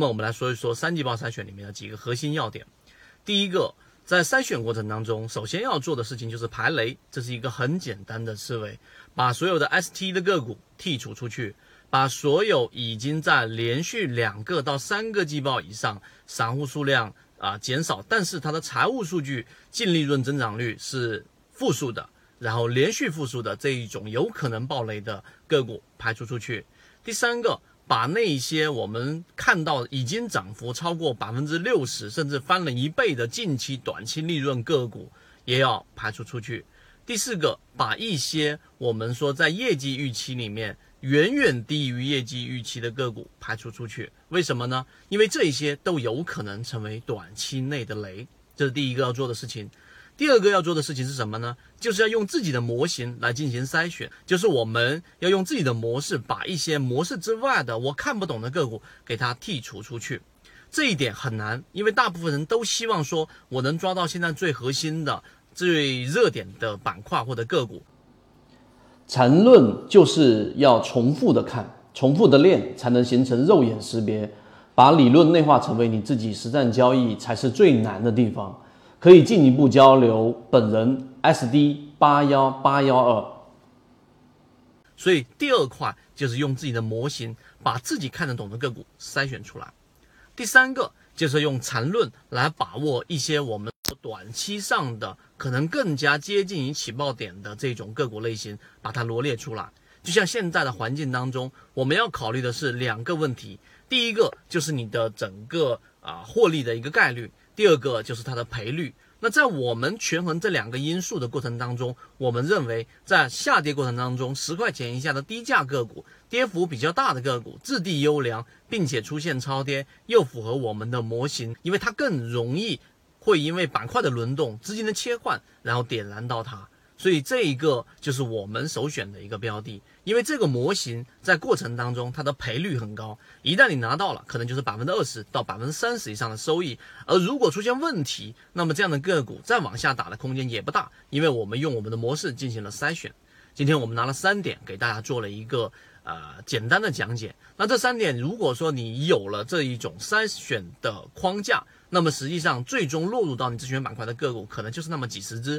那么我们来说一说三季报筛选里面的几个核心要点。第一个，在筛选过程当中，首先要做的事情就是排雷，这是一个很简单的思维，把所有的 ST 的个股剔除出去，把所有已经在连续两个到三个季报以上，散户数量啊减少，但是它的财务数据净利润增长率是负数的，然后连续负数的这一种有可能暴雷的个股排除出去。第三个。把那些我们看到已经涨幅超过百分之六十，甚至翻了一倍的近期短期利润个股也要排除出去。第四个，把一些我们说在业绩预期里面远远低于业绩预期的个股排除出去。为什么呢？因为这些都有可能成为短期内的雷，这是第一个要做的事情。第二个要做的事情是什么呢？就是要用自己的模型来进行筛选，就是我们要用自己的模式，把一些模式之外的我看不懂的个股给它剔除出去。这一点很难，因为大部分人都希望说我能抓到现在最核心的、最热点的板块或者个股。缠论就是要重复的看，重复的练，才能形成肉眼识别，把理论内化成为你自己实战交易，才是最难的地方。可以进一步交流，本人 SD 八幺八幺二。所以第二块就是用自己的模型把自己看得懂的个股筛选出来。第三个就是用缠论来把握一些我们短期上的可能更加接近于起爆点的这种个股类型，把它罗列出来。就像现在的环境当中，我们要考虑的是两个问题：第一个就是你的整个啊获利的一个概率。第二个就是它的赔率。那在我们权衡这两个因素的过程当中，我们认为在下跌过程当中，十块钱以下的低价个股，跌幅比较大的个股，质地优良，并且出现超跌，又符合我们的模型，因为它更容易会因为板块的轮动、资金的切换，然后点燃到它。所以这一个就是我们首选的一个标的，因为这个模型在过程当中它的赔率很高，一旦你拿到了，可能就是百分之二十到百分之三十以上的收益。而如果出现问题，那么这样的个股再往下打的空间也不大，因为我们用我们的模式进行了筛选。今天我们拿了三点给大家做了一个呃简单的讲解。那这三点，如果说你有了这一种筛选的框架，那么实际上最终落入到你自选板块的个股，可能就是那么几十只。